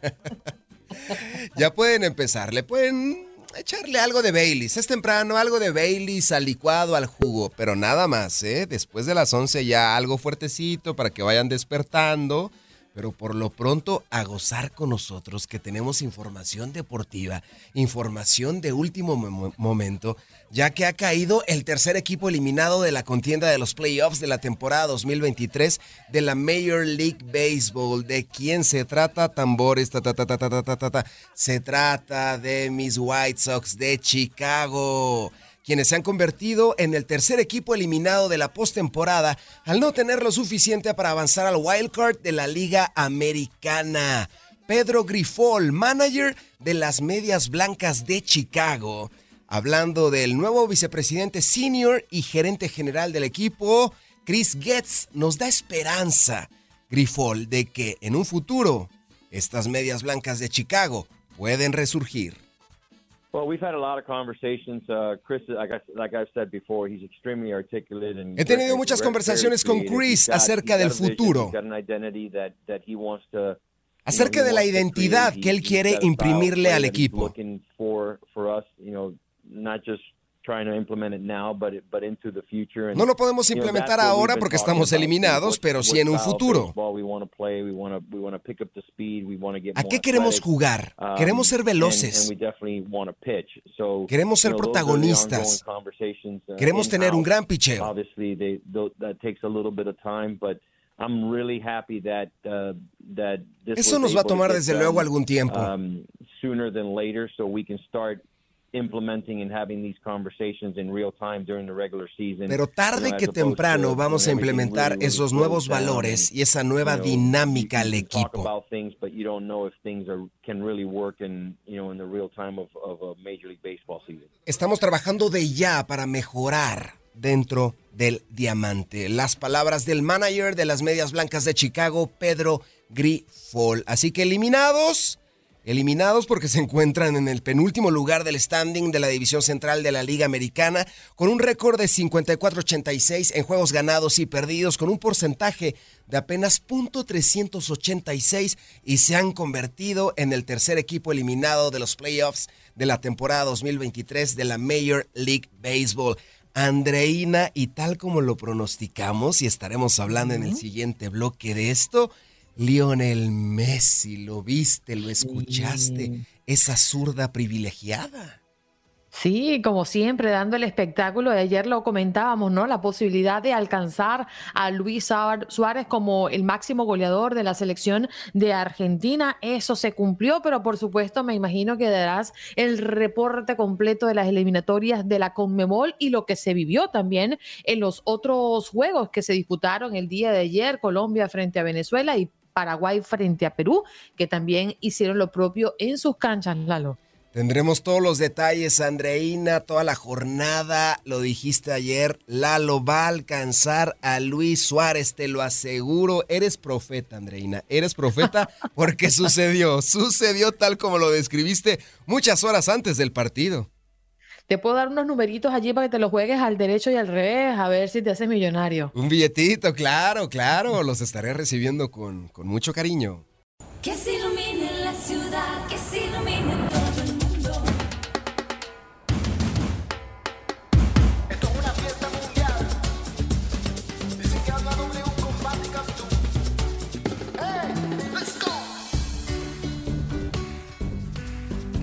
ya pueden empezar. Le pueden echarle algo de Baileys. Es temprano, algo de Baileys al licuado, al jugo, pero nada más, ¿eh? Después de las 11 ya algo fuertecito para que vayan despertando. Pero por lo pronto a gozar con nosotros que tenemos información deportiva, información de último mo- momento, ya que ha caído el tercer equipo eliminado de la contienda de los playoffs de la temporada 2023 de la Major League Baseball. ¿De quién se trata? Tambores, ta, ta, ta, ta, ta, ta, ta, ta, ta. Se trata de mis White Sox de Chicago quienes se han convertido en el tercer equipo eliminado de la postemporada al no tener lo suficiente para avanzar al wild card de la Liga Americana. Pedro Grifol, manager de las Medias Blancas de Chicago, hablando del nuevo vicepresidente senior y gerente general del equipo, Chris Getz, nos da esperanza, Grifol, de que en un futuro estas Medias Blancas de Chicago pueden resurgir. He tenido muchas conversaciones con Chris acerca del futuro, acerca de la identidad que él quiere imprimirle al equipo. No lo podemos implementar ahora porque estamos eliminados, pero sí en un futuro. ¿A qué queremos jugar? Queremos ser veloces. Queremos ser protagonistas. Queremos tener un gran picheo. Eso nos va a tomar desde luego algún tiempo implementing and having these conversations in real time during the regular season. Pero tarde que temprano vamos a implementar esos nuevos valores y esa nueva dinámica al equipo. Estamos trabajando de ya para mejorar dentro del diamante. Las palabras del manager de las Medias Blancas de Chicago, Pedro Grifol. Así que eliminados eliminados porque se encuentran en el penúltimo lugar del standing de la División Central de la Liga Americana, con un récord de 54-86 en juegos ganados y perdidos, con un porcentaje de apenas .386 y se han convertido en el tercer equipo eliminado de los playoffs de la temporada 2023 de la Major League Baseball. Andreina, y tal como lo pronosticamos, y estaremos hablando en el siguiente bloque de esto, Lionel Messi, lo viste, lo escuchaste, esa zurda privilegiada. Sí, como siempre, dando el espectáculo. Ayer lo comentábamos, ¿no? La posibilidad de alcanzar a Luis Suárez como el máximo goleador de la selección de Argentina. Eso se cumplió, pero por supuesto me imagino que darás el reporte completo de las eliminatorias de la Conmebol y lo que se vivió también en los otros juegos que se disputaron el día de ayer, Colombia frente a Venezuela y Paraguay frente a Perú, que también hicieron lo propio en sus canchas, Lalo. Tendremos todos los detalles, Andreina, toda la jornada. Lo dijiste ayer, Lalo va a alcanzar a Luis Suárez, te lo aseguro. Eres profeta, Andreina. Eres profeta porque sucedió, sucedió tal como lo describiste muchas horas antes del partido. Te puedo dar unos numeritos allí para que te los juegues al derecho y al revés, a ver si te haces millonario. Un billetito, claro, claro. Los estaré recibiendo con, con mucho cariño. Se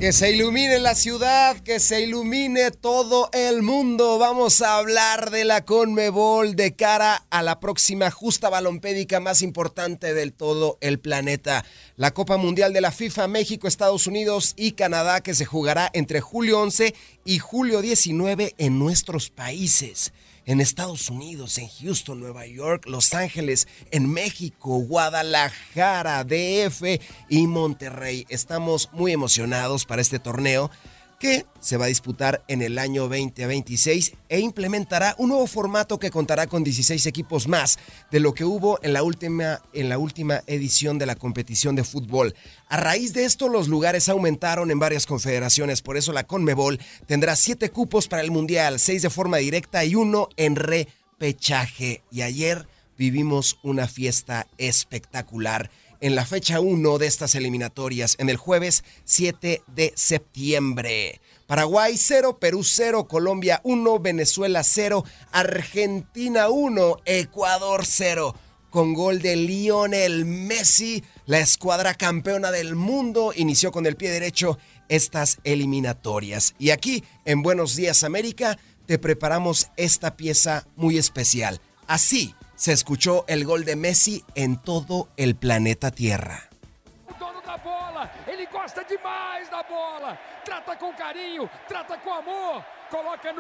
Que se ilumine la ciudad, que se ilumine todo el mundo. Vamos a hablar de la Conmebol de cara a la próxima justa balompédica más importante del todo el planeta. La Copa Mundial de la FIFA México, Estados Unidos y Canadá que se jugará entre julio 11 y julio 19 en nuestros países en Estados Unidos, en Houston, Nueva York, Los Ángeles, en México, Guadalajara, DF y Monterrey. Estamos muy emocionados para este torneo que se va a disputar en el año 2026 e implementará un nuevo formato que contará con 16 equipos más de lo que hubo en la última, en la última edición de la competición de fútbol. A raíz de esto, los lugares aumentaron en varias confederaciones, por eso la Conmebol tendrá 7 cupos para el Mundial, 6 de forma directa y uno en repechaje. Y ayer vivimos una fiesta espectacular en la fecha 1 de estas eliminatorias, en el jueves 7 de septiembre. Paraguay 0, Perú 0, Colombia 1, Venezuela 0, Argentina 1, Ecuador 0. Con gol de Lionel Messi, la escuadra campeona del mundo inició con el pie derecho estas eliminatorias. Y aquí, en Buenos Días América, te preparamos esta pieza muy especial. Así se escuchó el gol de Messi en todo el planeta Tierra.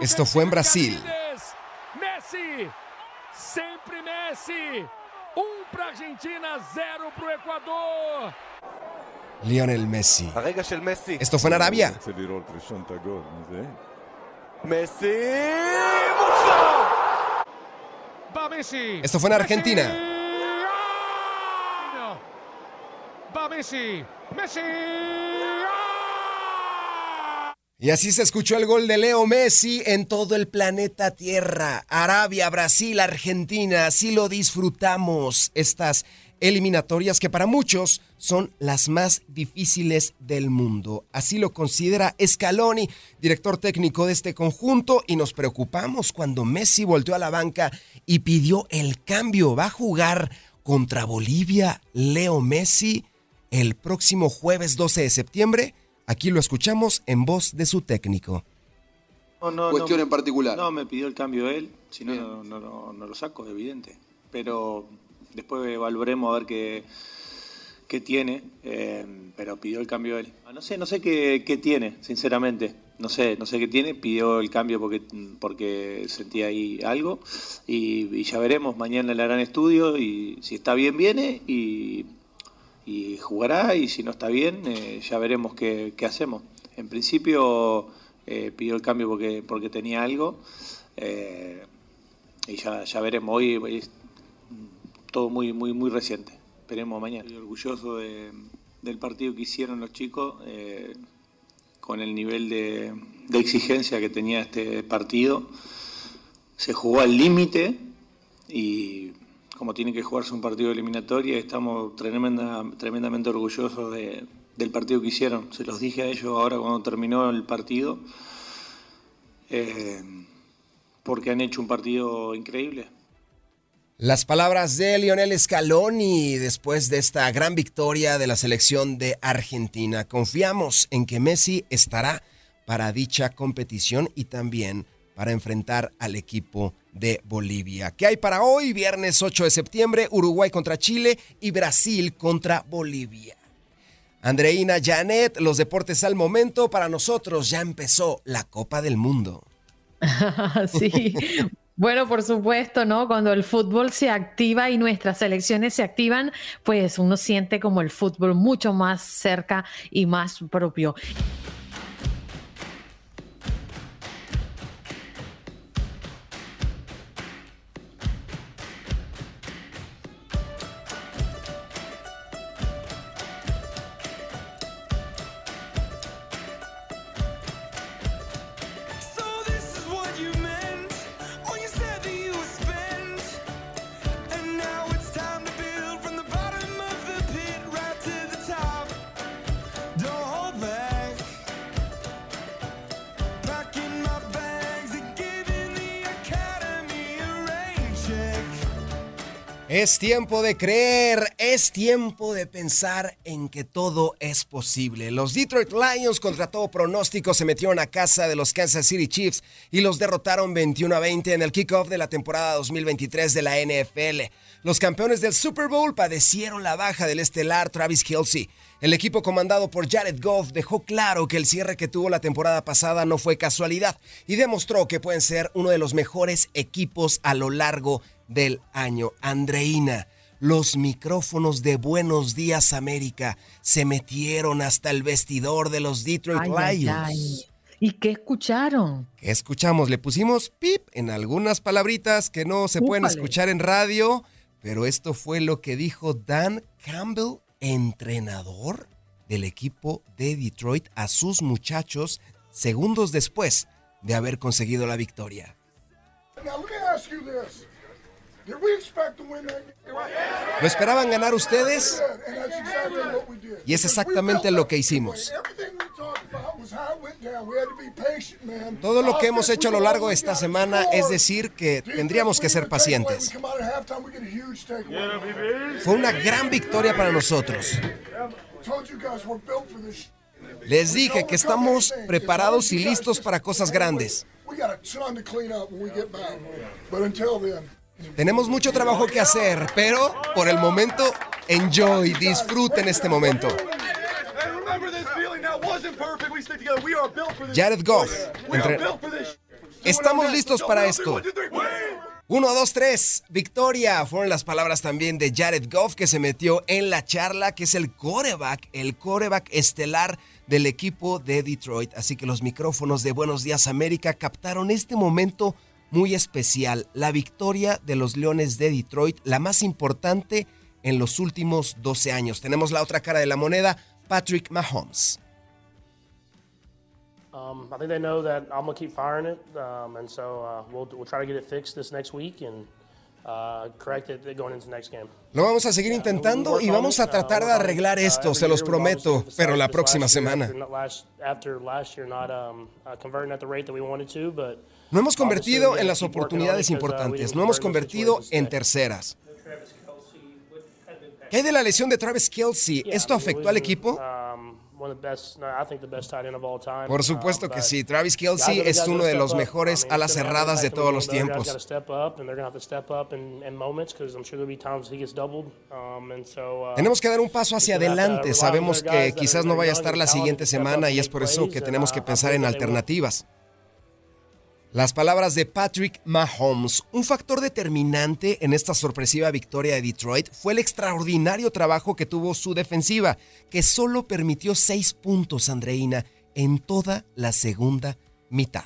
Esto fue en Brasil. Messi, sempre Messi. Um para Argentina, zero para o Equador. Lionel Messi. Esto fue en Arabia. Messi, Va Messi. Esto fue en Argentina. Va Messi. Messi. Y así se escuchó el gol de Leo Messi en todo el planeta Tierra. Arabia, Brasil, Argentina, así lo disfrutamos. Estas eliminatorias que para muchos son las más difíciles del mundo. Así lo considera Scaloni, director técnico de este conjunto, y nos preocupamos cuando Messi volteó a la banca y pidió el cambio. Va a jugar contra Bolivia Leo Messi el próximo jueves 12 de septiembre. Aquí lo escuchamos en voz de su técnico. No, no, Cuestión no, en particular. No, me pidió el cambio él, si no, no, no, no- no lo saco, evidente. Pero después evaluaremos a ver qué, tiene, eh, pero pidió el cambio él. Ah, No sé, no sé qué, qué tiene, sinceramente. No sé, no sé qué tiene, pidió el cambio porque, porque sentía ahí algo y, ya veremos, mañana le harán estudio y si está bien viene y, jugará y si no está bien eh, ya veremos qué, hacemos. En principio eh, pidió el cambio porque, porque tenía algo y ya, ya veremos. Hoy es todo muy, muy, muy reciente. Esperemos mañana. Estoy orgulloso de- del partido que hicieron los chicos eh, con el nivel de, de exigencia que tenía este partido. Se jugó al límite y como tiene que jugarse un partido eliminatorio, estamos tremenda, tremendamente orgullosos de- del partido que hicieron. Se los dije a ellos ahora cuando terminó el partido, eh, porque han hecho un partido increíble. Las palabras de Lionel Scaloni después de esta gran victoria de la selección de Argentina. Confiamos en que Messi estará para dicha competición y también para enfrentar al equipo de Bolivia. ¿Qué hay para hoy? Viernes 8 de septiembre, Uruguay contra Chile y Brasil contra Bolivia. Andreina Janet, los deportes al momento. Para nosotros ya empezó la Copa del Mundo. sí. Bueno, por supuesto, ¿no? Cuando el fútbol se activa y nuestras selecciones se activan, pues uno siente como el fútbol mucho más cerca y más propio. Es tiempo de creer, es tiempo de pensar en que todo es posible. Los Detroit Lions contra todo pronóstico se metieron a casa de los Kansas City Chiefs y los derrotaron 21 a 20 en el kickoff de la temporada 2023 de la NFL. Los campeones del Super Bowl padecieron la baja del estelar Travis Kelsey. El equipo comandado por Jared Goff dejó claro que el cierre que tuvo la temporada pasada no fue casualidad y demostró que pueden ser uno de los mejores equipos a lo largo del año. Andreina, los micrófonos de Buenos Días América se metieron hasta el vestidor de los Detroit Ay, Lions. ay, ay. ¿Y qué escucharon? ¿Qué escuchamos? Le pusimos pip en algunas palabritas que no se pueden escuchar en radio, pero esto fue lo que dijo Dan Campbell, entrenador del equipo de Detroit, a sus muchachos segundos después de haber conseguido la victoria. Now let me ask you this. ¿Lo esperaban ganar ustedes? Y es exactamente lo que hicimos. Todo lo que hemos hecho a lo largo de esta semana es decir que tendríamos que ser pacientes. Fue una gran victoria para nosotros. Les dije que estamos preparados y listos para cosas grandes. Tenemos mucho trabajo que hacer, pero por el momento, enjoy, disfruten este momento. Jared Goff, entre-. Estamos listos para esto. One, two, three, win! Uno, dos, tres. Victoria. Fueron las palabras también de Jared Goff que se metió en la charla, que es el coreback, el coreback estelar del equipo de Detroit. Así que los micrófonos de Buenos Días América captaron este momento muy especial. La victoria de los Leones de Detroit, la más importante en los últimos 12 años. Tenemos la otra cara de la moneda, Patrick Mahomes. Um, I think they know that I'm gonna keep firing it, um, and so uh, we'll we'll try to get it fixed this next week and uh, correct it going into the next game. Lo vamos a seguir intentando y vamos a tratar de arreglar esto, se los prometo, pero la próxima semana. No hemos convertido en las oportunidades uh, importantes, no hemos convertido en terceras. ¿Qué hay de la lesión de Travis Kelsey? ¿Esto afectó al equipo? um, one of the best, no, I think the best tight end of all time. Por supuesto Um, que but sí, Travis Kelsey es uno de los mejores alas cerradas de todos los tiempos. gotta step up, and they're gonna have to step up in, in moments because I'm sure there'll be times he gets doubled. And so, Tenemos que dar un paso hacia adelante. Sabemos que quizás no vaya a estar la siguiente to step up semana y es por eso que and, tenemos uh, que pensar en alternativas. Las palabras de Patrick Mahomes. Un factor determinante en esta sorpresiva victoria de Detroit fue el extraordinario trabajo que tuvo su defensiva, que solo permitió seis puntos, Andreina, en toda la segunda mitad.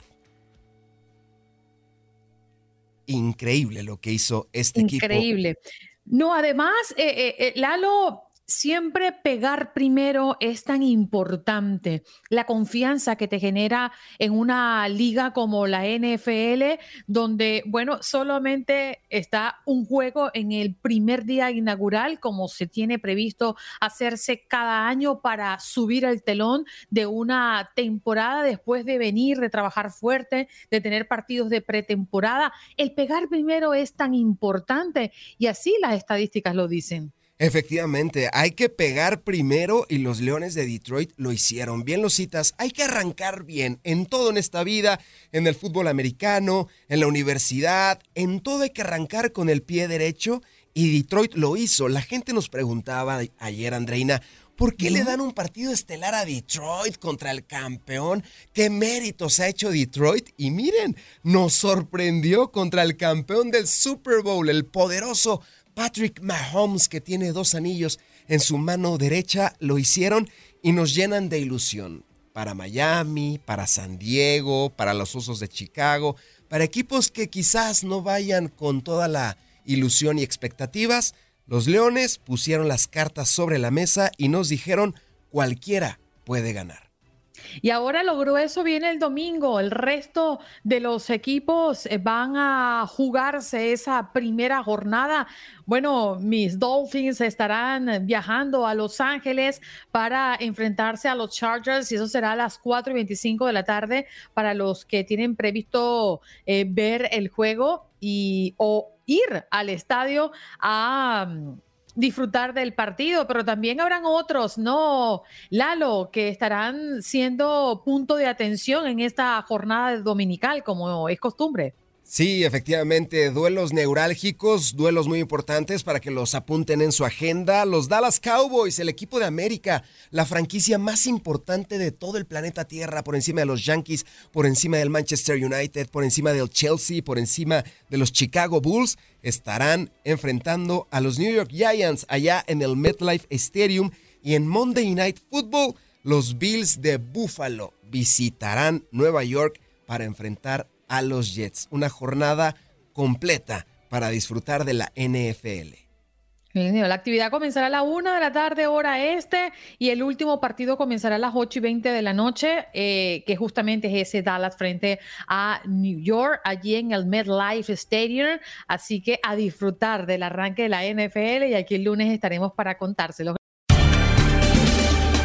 Increíble lo que hizo este equipo. Increíble. No, además, eh, eh, eh, Lalo, siempre pegar primero es tan importante. La confianza que te genera en una liga como la NFL, donde, bueno, solamente está un juego en el primer día inaugural, como se tiene previsto hacerse cada año para subir el telón de una temporada después de venir, de trabajar fuerte, de tener partidos de pretemporada. El pegar primero es tan importante y así las estadísticas lo dicen. Efectivamente, hay que pegar primero y los Leones de Detroit lo hicieron. Bien lo citas, hay que arrancar bien en todo en esta vida, en el fútbol americano, en la universidad, en todo hay que arrancar con el pie derecho y Detroit lo hizo. La gente nos preguntaba ayer, Andreina, ¿por qué le dan un partido estelar a Detroit contra el campeón? ¿Qué méritos ha hecho Detroit? Y miren, nos sorprendió contra el campeón del Super Bowl, el poderoso Patrick Mahomes, que tiene dos anillos en su mano derecha, lo hicieron y nos llenan de ilusión. Para Miami, para San Diego, para los Osos de Chicago, para equipos que quizás no vayan con toda la ilusión y expectativas, los Leones pusieron las cartas sobre la mesa y nos dijeron cualquiera puede ganar. Y ahora lo grueso viene el domingo. El resto de los equipos eh, van a jugarse esa primera jornada. Bueno, mis Dolphins estarán viajando a Los Ángeles para enfrentarse a los Chargers y eso será a las 4 y 25 de la tarde para los que tienen previsto eh, ver el juego y o ir al estadio a disfrutar del partido, pero también habrán otros, ¿no? Lalo, que estarán siendo punto de atención en esta jornada dominical, como es costumbre. Sí, efectivamente, duelos neurálgicos, duelos muy importantes para que los apunten en su agenda. Los Dallas Cowboys, el equipo de América, la franquicia más importante de todo el planeta Tierra, por encima de los Yankees, por encima del Manchester United, por encima del Chelsea, por encima de los Chicago Bulls, estarán enfrentando a los New York Giants allá en el MetLife Stadium y en Monday Night Football, los Bills de Buffalo visitarán Nueva York para enfrentar a los Jets. Una jornada completa para disfrutar de la NFL. La actividad comenzará a la una de la tarde, hora este, y el último partido comenzará a las 8 y 20 de la noche, eh, que justamente es ese Dallas frente a New York, allí en el MetLife Stadium. Así que a disfrutar del arranque de la NFL y aquí el lunes estaremos para contárselo.